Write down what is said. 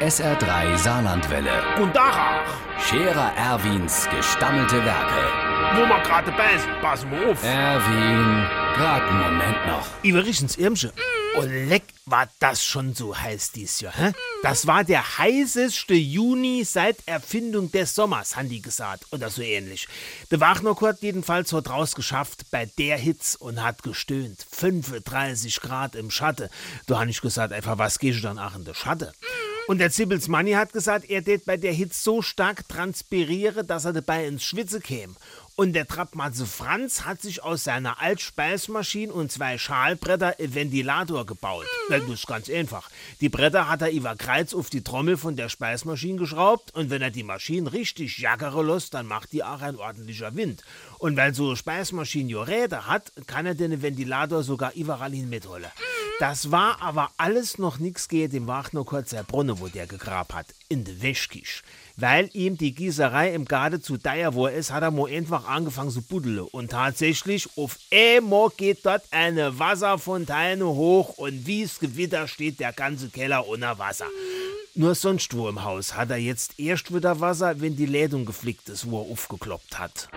SR3 Saarlandwelle. Und Tag. Scherer Erwins gestammelte Werke. Wo wir gerade bei sind, passen wir auf. Erwin, grad einen Moment noch. Iverichens Irmsche. Oh, leck, war das schon so heiß dies Jahr, hä? Das war der heißeste Juni seit Erfindung des Sommers, haben die gesagt, oder so ähnlich. Der Wagner hat jedenfalls hat raus geschafft bei der Hitze und hat gestöhnt. 35 Grad im Schatten. Da habe ich gesagt, einfach, was gehst du dann auch in der Schatte? Und der Zibbels Manni hat gesagt, er tät bei der Hitze so stark transpiriere, dass er dabei ins Schwitze käme. Und der Trappmatze Franz hat sich aus seiner Altspeismaschine und zwei Schalbretter ein Ventilator gebaut. Mhm. Das ist ganz einfach. Die Bretter hat er über Kreuz auf die Trommel von der Speismaschine geschraubt und wenn er die Maschine richtig jackere lässt, dann macht die auch ein ordentlicher Wind. Und weil so eine Speismaschine ja Räder hat, kann er den Ventilator sogar überall hin mitholen. Das war aber alles noch nichts gegen dem Wagner kurzer Brunne, wo der gegraben hat, in de Wäschkisch. Weil ihm die Gießerei im Garde zu teuer wo ist, hat er mo einfach angefangen zu buddeln. Und tatsächlich, auf einmal geht dort eine Wasserfontäne hoch und wie's Gewitter steht der ganze Keller unter Wasser. Nur sonst wo im Haus hat er jetzt erst wieder Wasser, wenn die Ladung geflickt ist, wo er aufgekloppt hat.